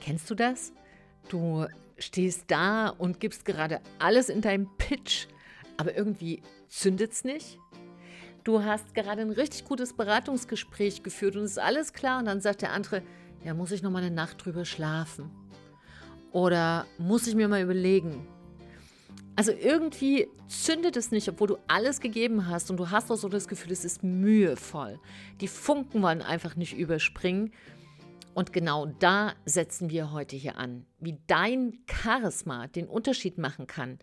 Kennst du das? Du stehst da und gibst gerade alles in deinem Pitch, aber irgendwie zündet es nicht. Du hast gerade ein richtig gutes Beratungsgespräch geführt und es ist alles klar und dann sagt der andere, ja, muss ich noch mal eine Nacht drüber schlafen? Oder muss ich mir mal überlegen? Also irgendwie zündet es nicht, obwohl du alles gegeben hast und du hast auch so das Gefühl, es ist mühevoll. Die Funken wollen einfach nicht überspringen. Und genau da setzen wir heute hier an, wie dein Charisma den Unterschied machen kann,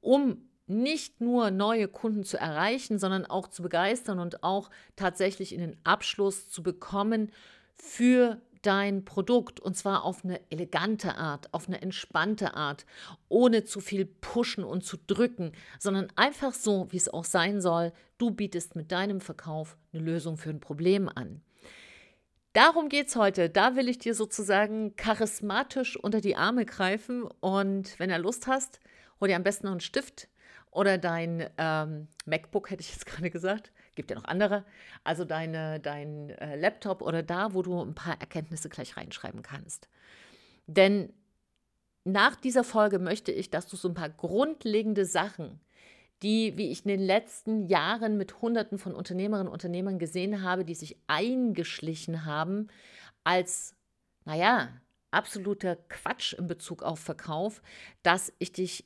um nicht nur neue Kunden zu erreichen, sondern auch zu begeistern und auch tatsächlich in den Abschluss zu bekommen für dein Produkt und zwar auf eine elegante Art, auf eine entspannte Art, ohne zu viel pushen und zu drücken, sondern einfach so, wie es auch sein soll. Du bietest mit deinem Verkauf eine Lösung für ein Problem an. Darum geht es heute. Da will ich dir sozusagen charismatisch unter die Arme greifen. Und wenn du Lust hast, hol dir am besten noch einen Stift oder dein ähm, MacBook, hätte ich jetzt gerade gesagt. Gibt ja noch andere. Also deine, dein äh, Laptop oder da, wo du ein paar Erkenntnisse gleich reinschreiben kannst. Denn nach dieser Folge möchte ich, dass du so ein paar grundlegende Sachen die, wie ich in den letzten Jahren mit Hunderten von Unternehmerinnen und Unternehmern gesehen habe, die sich eingeschlichen haben als, naja, absoluter Quatsch in Bezug auf Verkauf, dass ich dich,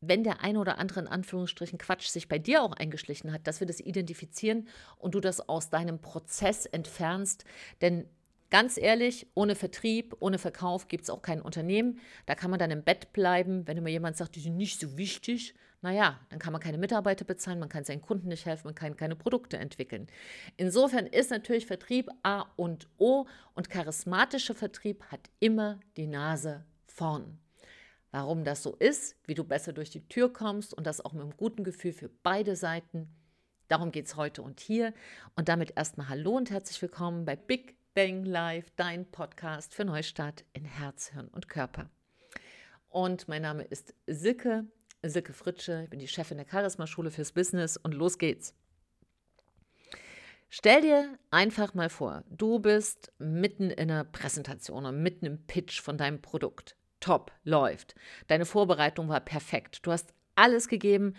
wenn der eine oder andere in Anführungsstrichen Quatsch sich bei dir auch eingeschlichen hat, dass wir das identifizieren und du das aus deinem Prozess entfernst. Denn Ganz ehrlich, ohne Vertrieb, ohne Verkauf gibt es auch kein Unternehmen. Da kann man dann im Bett bleiben, wenn immer jemand sagt, die sind nicht so wichtig, naja, dann kann man keine Mitarbeiter bezahlen, man kann seinen Kunden nicht helfen, man kann keine Produkte entwickeln. Insofern ist natürlich Vertrieb A und O und charismatischer Vertrieb hat immer die Nase vorn. Warum das so ist, wie du besser durch die Tür kommst und das auch mit einem guten Gefühl für beide Seiten, darum geht es heute und hier. Und damit erstmal Hallo und herzlich willkommen bei Big Bang Live, dein Podcast für Neustart in Herz, Hirn und Körper. Und mein Name ist Silke Silke Fritsche, ich bin die Chefin der Charisma-Schule fürs Business und los geht's. Stell dir einfach mal vor, du bist mitten in einer Präsentation oder mitten im Pitch von deinem Produkt. Top, läuft. Deine Vorbereitung war perfekt. Du hast alles gegeben,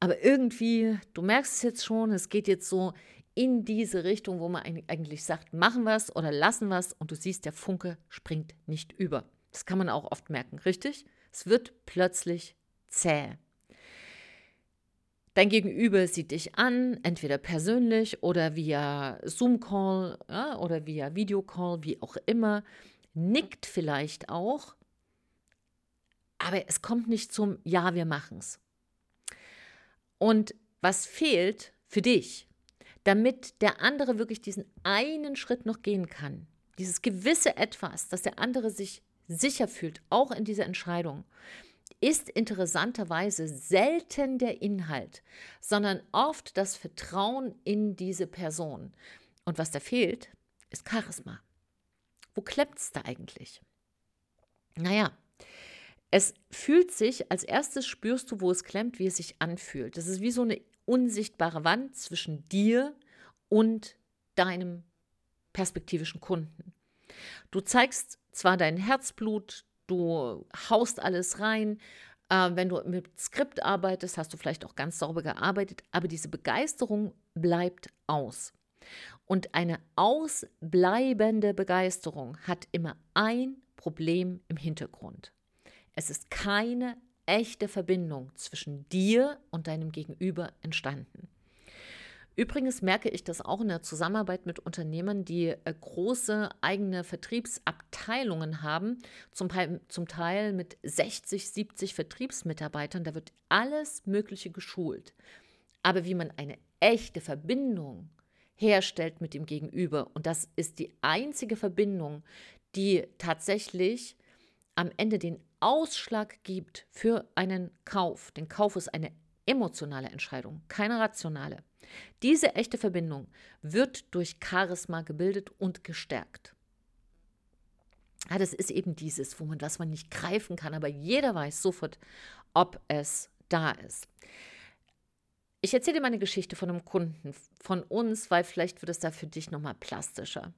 aber irgendwie, du merkst es jetzt schon, es geht jetzt so in diese Richtung, wo man eigentlich sagt, machen es oder lassen es und du siehst, der Funke springt nicht über. Das kann man auch oft merken, richtig? Es wird plötzlich zäh. Dein Gegenüber sieht dich an, entweder persönlich oder via Zoom-Call ja, oder via Videocall, wie auch immer, nickt vielleicht auch, aber es kommt nicht zum Ja, wir machen's. Und was fehlt für dich, damit der andere wirklich diesen einen Schritt noch gehen kann, dieses gewisse Etwas, dass der andere sich sicher fühlt, auch in dieser Entscheidung, ist interessanterweise selten der Inhalt, sondern oft das Vertrauen in diese Person. Und was da fehlt, ist Charisma. Wo klemmt es da eigentlich? Naja, es fühlt sich, als erstes spürst du, wo es klemmt, wie es sich anfühlt. Das ist wie so eine unsichtbare Wand zwischen dir und deinem perspektivischen Kunden. Du zeigst zwar dein Herzblut, du haust alles rein. Äh, wenn du mit Skript arbeitest, hast du vielleicht auch ganz sauber gearbeitet, aber diese Begeisterung bleibt aus. Und eine ausbleibende Begeisterung hat immer ein Problem im Hintergrund. Es ist keine echte Verbindung zwischen dir und deinem Gegenüber entstanden. Übrigens merke ich das auch in der Zusammenarbeit mit Unternehmen, die äh, große eigene Vertriebsabteilungen haben, zum, zum Teil mit 60, 70 Vertriebsmitarbeitern. Da wird alles Mögliche geschult. Aber wie man eine echte Verbindung herstellt mit dem Gegenüber, und das ist die einzige Verbindung, die tatsächlich am Ende den Ausschlag gibt für einen Kauf. Den Kauf ist eine emotionale Entscheidung, keine rationale. Diese echte Verbindung wird durch Charisma gebildet und gestärkt. Ja, das ist eben dieses, wo man, was man nicht greifen kann, aber jeder weiß sofort, ob es da ist. Ich erzähle dir meine Geschichte von einem Kunden von uns, weil vielleicht wird es da für dich nochmal plastischer.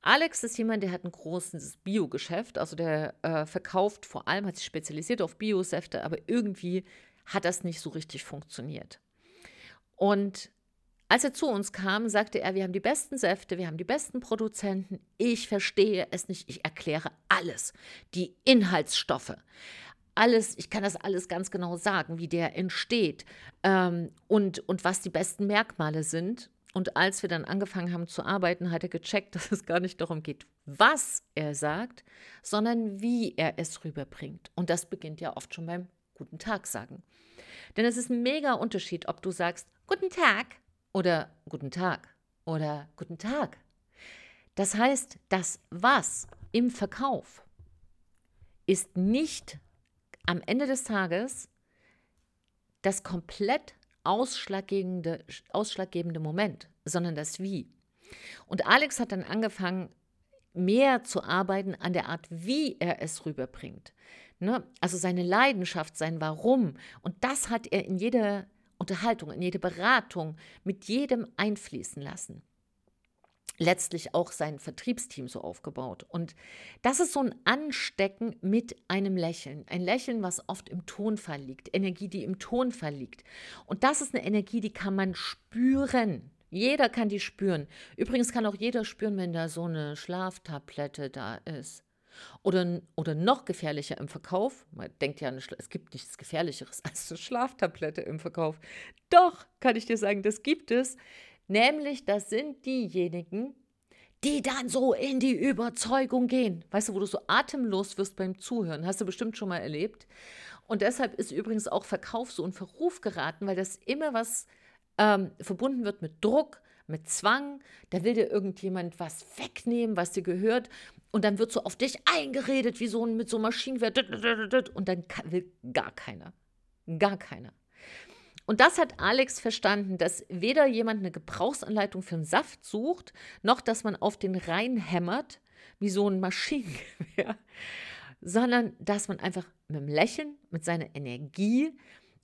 Alex ist jemand, der hat ein großes Biogeschäft, also der äh, verkauft vor allem, hat sich spezialisiert auf Biosäfte, aber irgendwie hat das nicht so richtig funktioniert. Und als er zu uns kam, sagte er, wir haben die besten Säfte, wir haben die besten Produzenten. Ich verstehe es nicht, ich erkläre alles. Die Inhaltsstoffe, alles, ich kann das alles ganz genau sagen, wie der entsteht ähm, und, und was die besten Merkmale sind. Und als wir dann angefangen haben zu arbeiten, hat er gecheckt, dass es gar nicht darum geht, was er sagt, sondern wie er es rüberbringt. Und das beginnt ja oft schon beim Guten Tag sagen. Denn es ist ein mega Unterschied, ob du sagst Guten Tag oder guten Tag oder guten Tag. Das heißt, das Was im Verkauf ist nicht am Ende des Tages das komplett ausschlaggebende, ausschlaggebende Moment, sondern das Wie. Und Alex hat dann angefangen, mehr zu arbeiten an der Art, wie er es rüberbringt. Ne? Also seine Leidenschaft, sein Warum. Und das hat er in jeder Unterhaltung, in jede Beratung mit jedem einfließen lassen. Letztlich auch sein Vertriebsteam so aufgebaut. Und das ist so ein Anstecken mit einem Lächeln. Ein Lächeln, was oft im Tonfall liegt. Energie, die im Tonfall liegt. Und das ist eine Energie, die kann man spüren. Jeder kann die spüren. Übrigens kann auch jeder spüren, wenn da so eine Schlaftablette da ist. Oder, oder noch gefährlicher im Verkauf, man denkt ja, es gibt nichts Gefährlicheres als eine Schlaftablette im Verkauf. Doch, kann ich dir sagen, das gibt es. Nämlich, das sind diejenigen, die dann so in die Überzeugung gehen. Weißt du, wo du so atemlos wirst beim Zuhören. Hast du bestimmt schon mal erlebt. Und deshalb ist übrigens auch Verkauf so in Verruf geraten, weil das immer was ähm, verbunden wird mit Druck, mit Zwang. Da will dir irgendjemand was wegnehmen, was dir gehört. Und dann wird so auf dich eingeredet, wie so mit so Maschinenwehr. Und dann will gar keiner. Gar keiner. Und das hat Alex verstanden, dass weder jemand eine Gebrauchsanleitung für einen Saft sucht, noch dass man auf den reinhämmert, wie so ein Maschinengewehr, sondern dass man einfach mit dem Lächeln, mit seiner Energie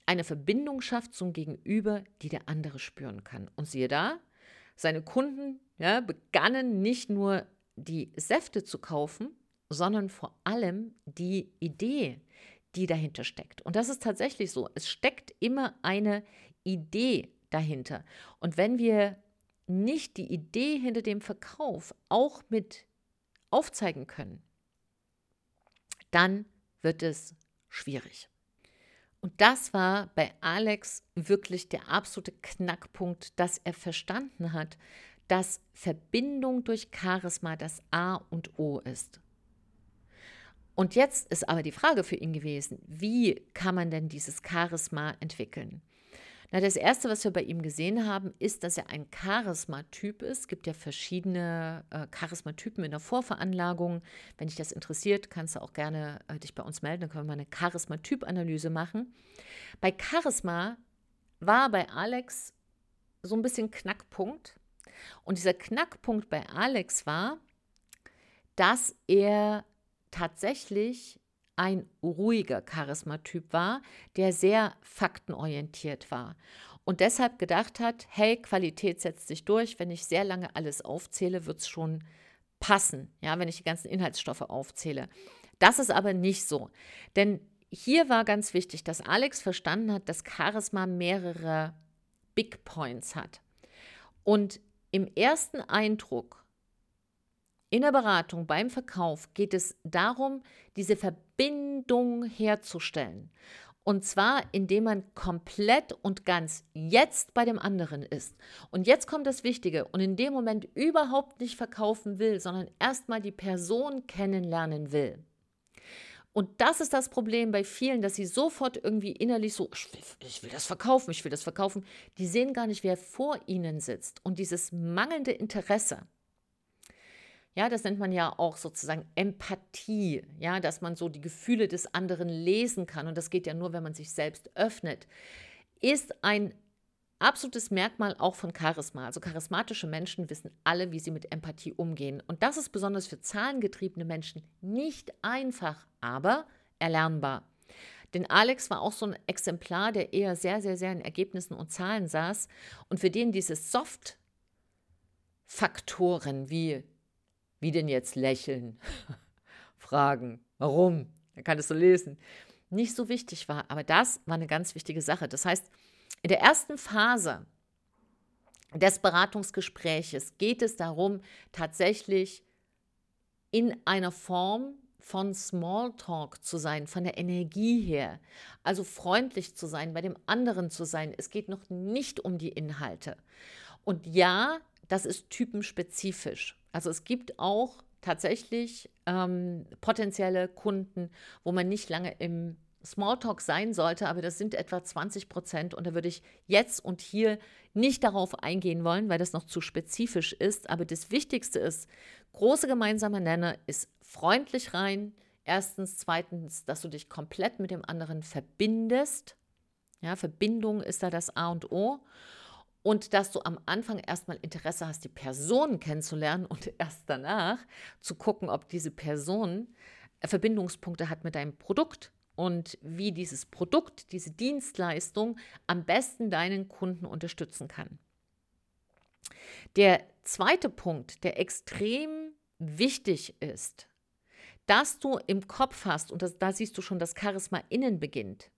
eine Verbindung schafft zum Gegenüber, die der andere spüren kann. Und siehe da, seine Kunden ja, begannen nicht nur die Säfte zu kaufen, sondern vor allem die Idee, die dahinter steckt. Und das ist tatsächlich so. Es steckt immer eine Idee dahinter. Und wenn wir nicht die Idee hinter dem Verkauf auch mit aufzeigen können, dann wird es schwierig. Und das war bei Alex wirklich der absolute Knackpunkt, dass er verstanden hat, dass Verbindung durch Charisma das A und O ist. Und jetzt ist aber die Frage für ihn gewesen, wie kann man denn dieses Charisma entwickeln? Na, das Erste, was wir bei ihm gesehen haben, ist, dass er ein Charisma-Typ ist. Es gibt ja verschiedene äh, Charisma-Typen in der Vorveranlagung. Wenn dich das interessiert, kannst du auch gerne äh, dich bei uns melden. Dann können wir mal eine Charisma-Typ-Analyse machen. Bei Charisma war bei Alex so ein bisschen Knackpunkt. Und dieser Knackpunkt bei Alex war, dass er tatsächlich ein ruhiger Charismatyp war, der sehr faktenorientiert war und deshalb gedacht hat, hey, Qualität setzt sich durch, wenn ich sehr lange alles aufzähle, wird es schon passen, ja, wenn ich die ganzen Inhaltsstoffe aufzähle. Das ist aber nicht so, denn hier war ganz wichtig, dass Alex verstanden hat, dass Charisma mehrere Big Points hat. Und im ersten Eindruck in der Beratung, beim Verkauf geht es darum, diese Verbindung herzustellen. Und zwar, indem man komplett und ganz jetzt bei dem anderen ist. Und jetzt kommt das Wichtige und in dem Moment überhaupt nicht verkaufen will, sondern erstmal die Person kennenlernen will. Und das ist das Problem bei vielen, dass sie sofort irgendwie innerlich so, ich will, ich will, das verkaufen, ich will das verkaufen. Die sehen gar nicht, wer vor ihnen sitzt. Und dieses mangelnde Interesse, ja, das nennt man ja auch sozusagen Empathie, ja, dass man so die Gefühle des anderen lesen kann und das geht ja nur, wenn man sich selbst öffnet, ist ein absolutes Merkmal auch von Charisma. Also charismatische Menschen wissen alle, wie sie mit Empathie umgehen und das ist besonders für zahlengetriebene Menschen nicht einfach, aber erlernbar. Denn Alex war auch so ein Exemplar, der eher sehr, sehr, sehr in Ergebnissen und Zahlen saß und für den diese Soft-Faktoren wie Wie denn jetzt lächeln? Fragen. Warum? Da kannst du lesen. Nicht so wichtig war, aber das war eine ganz wichtige Sache. Das heißt, in der ersten Phase des Beratungsgespräches geht es darum, tatsächlich in einer Form von Smalltalk zu sein, von der Energie her, also freundlich zu sein, bei dem anderen zu sein. Es geht noch nicht um die Inhalte. Und ja, das ist typenspezifisch. Also es gibt auch tatsächlich ähm, potenzielle Kunden, wo man nicht lange im Smalltalk sein sollte, aber das sind etwa 20 Prozent und da würde ich jetzt und hier nicht darauf eingehen wollen, weil das noch zu spezifisch ist. Aber das Wichtigste ist, große gemeinsame Nenner ist freundlich rein. Erstens, zweitens, dass du dich komplett mit dem anderen verbindest. Ja, Verbindung ist da das A und O. Und dass du am Anfang erstmal Interesse hast, die Person kennenzulernen und erst danach zu gucken, ob diese Person Verbindungspunkte hat mit deinem Produkt und wie dieses Produkt, diese Dienstleistung am besten deinen Kunden unterstützen kann. Der zweite Punkt, der extrem wichtig ist, dass du im Kopf hast, und das, da siehst du schon, dass Charisma innen beginnt,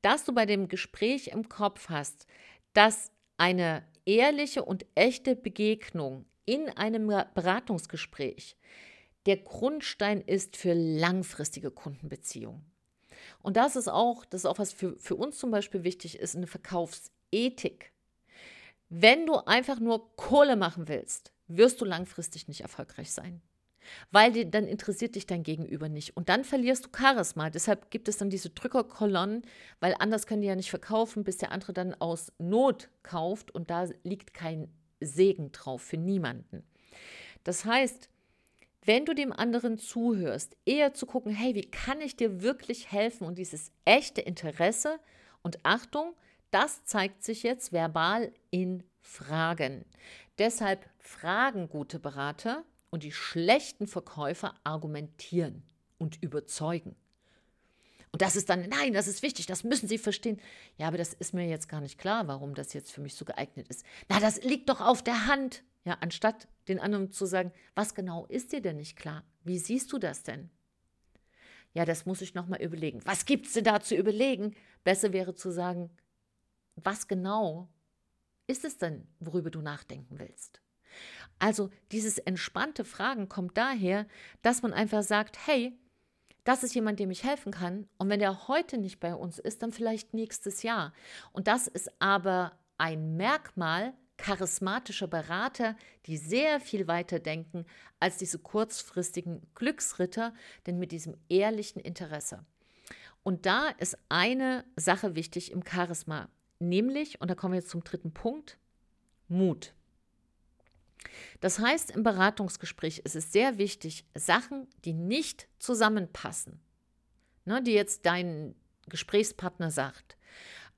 dass du bei dem Gespräch im Kopf hast, dass eine ehrliche und echte Begegnung in einem Beratungsgespräch der Grundstein ist für langfristige Kundenbeziehungen. Und das ist auch, das ist auch was für, für uns zum Beispiel wichtig ist, eine Verkaufsethik. Wenn du einfach nur Kohle machen willst, wirst du langfristig nicht erfolgreich sein. Weil die, dann interessiert dich dein Gegenüber nicht. Und dann verlierst du Charisma. Deshalb gibt es dann diese Drückerkolonnen, weil anders können die ja nicht verkaufen, bis der andere dann aus Not kauft. Und da liegt kein Segen drauf für niemanden. Das heißt, wenn du dem anderen zuhörst, eher zu gucken, hey, wie kann ich dir wirklich helfen und dieses echte Interesse und Achtung, das zeigt sich jetzt verbal in Fragen. Deshalb fragen gute Berater und die schlechten Verkäufer argumentieren und überzeugen. Und das ist dann, nein, das ist wichtig, das müssen Sie verstehen. Ja, aber das ist mir jetzt gar nicht klar, warum das jetzt für mich so geeignet ist. Na, das liegt doch auf der Hand. Ja, anstatt den anderen zu sagen, was genau ist dir denn nicht klar? Wie siehst du das denn? Ja, das muss ich nochmal überlegen. Was gibt es denn da zu überlegen? Besser wäre zu sagen, was genau ist es denn, worüber du nachdenken willst? Also dieses entspannte Fragen kommt daher, dass man einfach sagt, hey, das ist jemand, dem ich helfen kann. Und wenn der heute nicht bei uns ist, dann vielleicht nächstes Jahr. Und das ist aber ein Merkmal charismatischer Berater, die sehr viel weiter denken als diese kurzfristigen Glücksritter, denn mit diesem ehrlichen Interesse. Und da ist eine Sache wichtig im Charisma, nämlich, und da kommen wir jetzt zum dritten Punkt, Mut. Das heißt, im Beratungsgespräch ist es sehr wichtig, Sachen, die nicht zusammenpassen, ne, die jetzt dein Gesprächspartner sagt.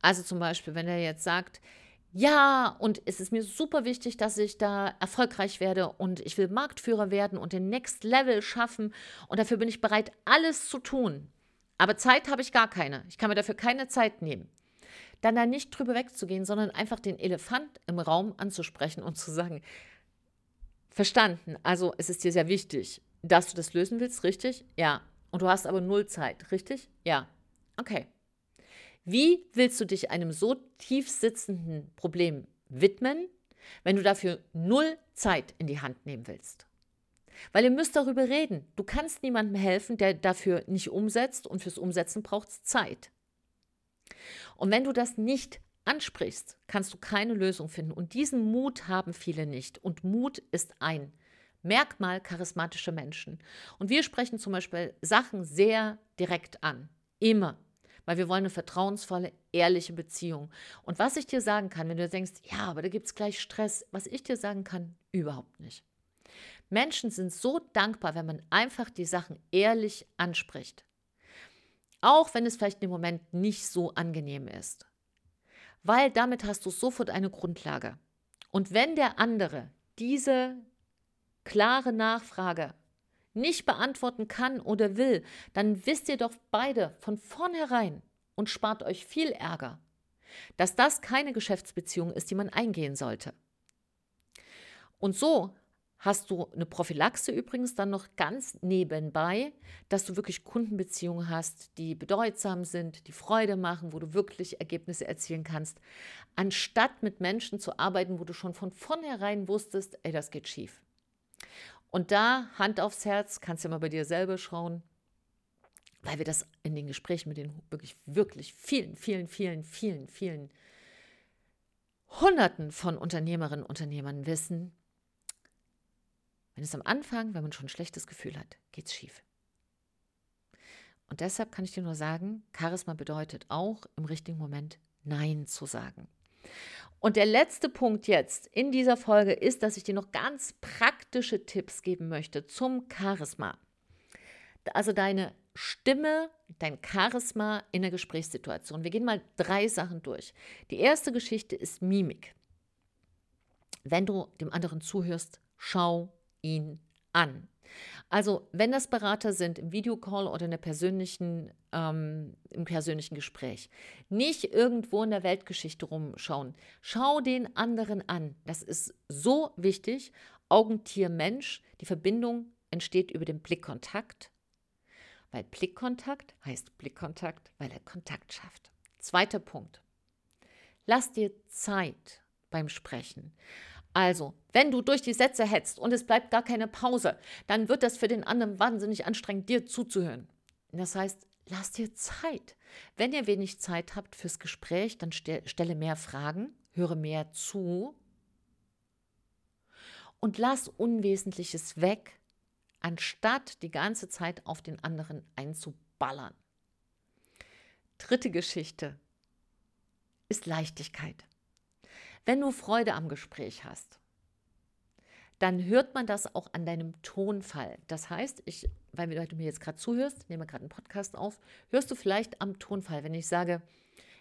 Also zum Beispiel, wenn er jetzt sagt, ja, und es ist mir super wichtig, dass ich da erfolgreich werde und ich will Marktführer werden und den Next Level schaffen und dafür bin ich bereit, alles zu tun. Aber Zeit habe ich gar keine. Ich kann mir dafür keine Zeit nehmen. Dann da nicht drüber wegzugehen, sondern einfach den Elefant im Raum anzusprechen und zu sagen, verstanden, also es ist dir sehr wichtig, dass du das lösen willst, richtig? Ja. Und du hast aber null Zeit, richtig? Ja. Okay. Wie willst du dich einem so tief sitzenden Problem widmen, wenn du dafür null Zeit in die Hand nehmen willst? Weil ihr müsst darüber reden. Du kannst niemandem helfen, der dafür nicht umsetzt und fürs Umsetzen braucht es Zeit. Und wenn du das nicht ansprichst, kannst du keine Lösung finden. Und diesen Mut haben viele nicht. Und Mut ist ein Merkmal charismatischer Menschen. Und wir sprechen zum Beispiel Sachen sehr direkt an. Immer weil wir wollen eine vertrauensvolle, ehrliche Beziehung. Und was ich dir sagen kann, wenn du denkst, ja, aber da gibt es gleich Stress, was ich dir sagen kann, überhaupt nicht. Menschen sind so dankbar, wenn man einfach die Sachen ehrlich anspricht. Auch wenn es vielleicht im Moment nicht so angenehm ist. Weil damit hast du sofort eine Grundlage. Und wenn der andere diese klare Nachfrage nicht beantworten kann oder will, dann wisst ihr doch beide von vornherein und spart euch viel Ärger, dass das keine Geschäftsbeziehung ist, die man eingehen sollte. Und so hast du eine Prophylaxe übrigens dann noch ganz nebenbei, dass du wirklich Kundenbeziehungen hast, die bedeutsam sind, die Freude machen, wo du wirklich Ergebnisse erzielen kannst, anstatt mit Menschen zu arbeiten, wo du schon von vornherein wusstest, ey, das geht schief. Und da, Hand aufs Herz, kannst du mal bei dir selber schauen, weil wir das in den Gesprächen mit den wirklich, wirklich vielen, vielen, vielen, vielen, vielen Hunderten von Unternehmerinnen und Unternehmern wissen, wenn es am Anfang, wenn man schon ein schlechtes Gefühl hat, geht es schief. Und deshalb kann ich dir nur sagen, Charisma bedeutet auch im richtigen Moment Nein zu sagen. Und der letzte Punkt jetzt in dieser Folge ist, dass ich dir noch ganz praktische Tipps geben möchte zum Charisma. Also deine Stimme, dein Charisma in der Gesprächssituation. Wir gehen mal drei Sachen durch. Die erste Geschichte ist Mimik. Wenn du dem anderen zuhörst, schau ihn an. Also, wenn das Berater sind im Videocall oder in persönlichen, ähm, im persönlichen Gespräch, nicht irgendwo in der Weltgeschichte rumschauen. Schau den anderen an. Das ist so wichtig. Augentier Mensch. Die Verbindung entsteht über den Blickkontakt. Weil Blickkontakt heißt Blickkontakt, weil er Kontakt schafft. Zweiter Punkt. Lass dir Zeit beim Sprechen. Also, wenn du durch die Sätze hetzt und es bleibt gar keine Pause, dann wird das für den anderen wahnsinnig anstrengend, dir zuzuhören. Das heißt, lass dir Zeit. Wenn ihr wenig Zeit habt fürs Gespräch, dann stelle mehr Fragen, höre mehr zu und lass Unwesentliches weg, anstatt die ganze Zeit auf den anderen einzuballern. Dritte Geschichte ist Leichtigkeit. Wenn du Freude am Gespräch hast, dann hört man das auch an deinem Tonfall. Das heißt, ich, weil du mir jetzt gerade zuhörst, nehme gerade einen Podcast auf, hörst du vielleicht am Tonfall, wenn ich sage,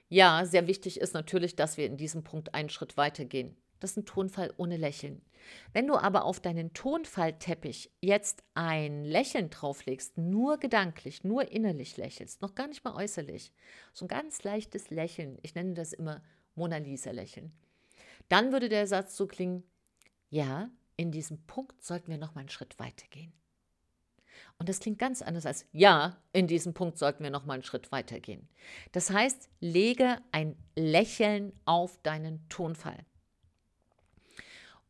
ja, sehr wichtig ist natürlich, dass wir in diesem Punkt einen Schritt weitergehen. Das ist ein Tonfall ohne Lächeln. Wenn du aber auf deinen Tonfallteppich jetzt ein Lächeln drauflegst, nur gedanklich, nur innerlich lächelst, noch gar nicht mal äußerlich, so ein ganz leichtes Lächeln, ich nenne das immer Mona Lisa Lächeln, dann würde der Satz so klingen, ja, in diesem Punkt sollten wir noch mal einen Schritt weitergehen. Und das klingt ganz anders als ja, in diesem Punkt sollten wir noch mal einen Schritt weitergehen. Das heißt, lege ein Lächeln auf deinen Tonfall.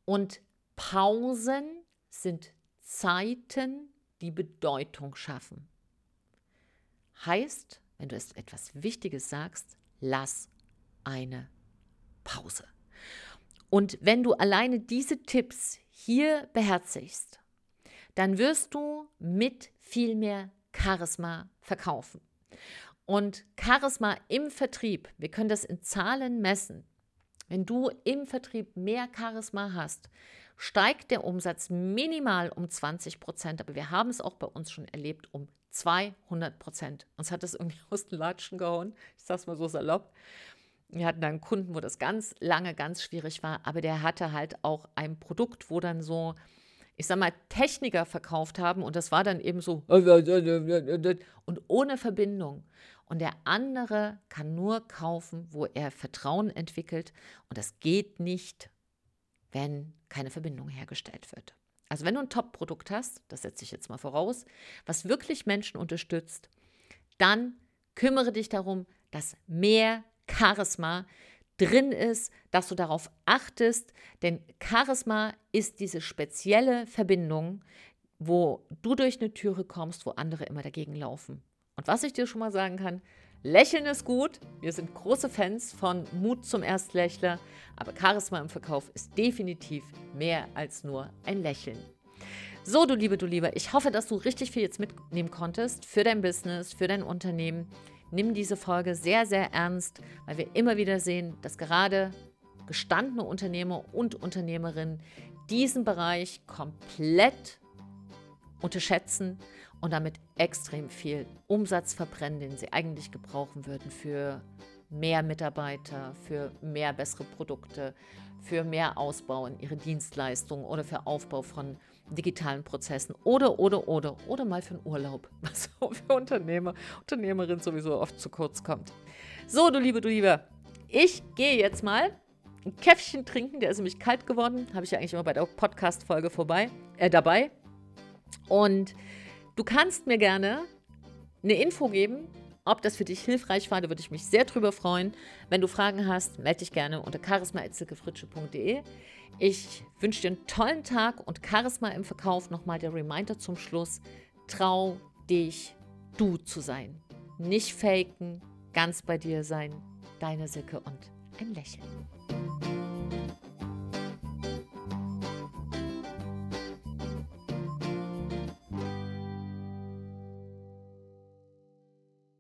Und Pausen sind Zeiten, die Bedeutung schaffen. Heißt, wenn du etwas Wichtiges sagst, lass eine Pause. Und wenn du alleine diese Tipps hier beherzigst, dann wirst du mit viel mehr Charisma verkaufen. Und Charisma im Vertrieb, wir können das in Zahlen messen. Wenn du im Vertrieb mehr Charisma hast, steigt der Umsatz minimal um 20 Prozent, aber wir haben es auch bei uns schon erlebt um 200 Prozent. Uns hat das irgendwie aus den Latschen gehauen, ich sage es mal so salopp. Wir hatten da einen Kunden, wo das ganz lange ganz schwierig war, aber der hatte halt auch ein Produkt, wo dann so, ich sag mal, Techniker verkauft haben und das war dann eben so und ohne Verbindung. Und der andere kann nur kaufen, wo er Vertrauen entwickelt und das geht nicht, wenn keine Verbindung hergestellt wird. Also wenn du ein Top-Produkt hast, das setze ich jetzt mal voraus, was wirklich Menschen unterstützt, dann kümmere dich darum, dass mehr Charisma drin ist, dass du darauf achtest, denn Charisma ist diese spezielle Verbindung, wo du durch eine Türe kommst, wo andere immer dagegen laufen. Und was ich dir schon mal sagen kann, Lächeln ist gut. Wir sind große Fans von Mut zum Erstlächler, aber Charisma im Verkauf ist definitiv mehr als nur ein Lächeln. So, du Liebe, du Lieber, ich hoffe, dass du richtig viel jetzt mitnehmen konntest für dein Business, für dein Unternehmen nimm diese Folge sehr, sehr ernst, weil wir immer wieder sehen, dass gerade gestandene Unternehmer und Unternehmerinnen diesen Bereich komplett unterschätzen und damit extrem viel Umsatz verbrennen, den sie eigentlich gebrauchen würden für mehr Mitarbeiter, für mehr bessere Produkte, für mehr Ausbau in ihre Dienstleistungen oder für Aufbau von digitalen Prozessen oder, oder, oder, oder mal für einen Urlaub, was für Unternehmer, Unternehmerin sowieso oft zu kurz kommt. So, du Liebe, du Liebe, ich gehe jetzt mal. ein Käffchen trinken. Der ist nämlich kalt geworden. Habe ich ja eigentlich immer bei der Podcast-Folge vorbei, äh, dabei. Und du kannst mir gerne eine Info geben, ob das für dich hilfreich war. Da würde ich mich sehr drüber freuen. Wenn du Fragen hast, melde dich gerne unter charisma.fritsche.de. Ich wünsche dir einen tollen Tag und Charisma im Verkauf. Nochmal der Reminder zum Schluss. Trau dich, du zu sein. Nicht faken, ganz bei dir sein. Deine Silke und ein Lächeln.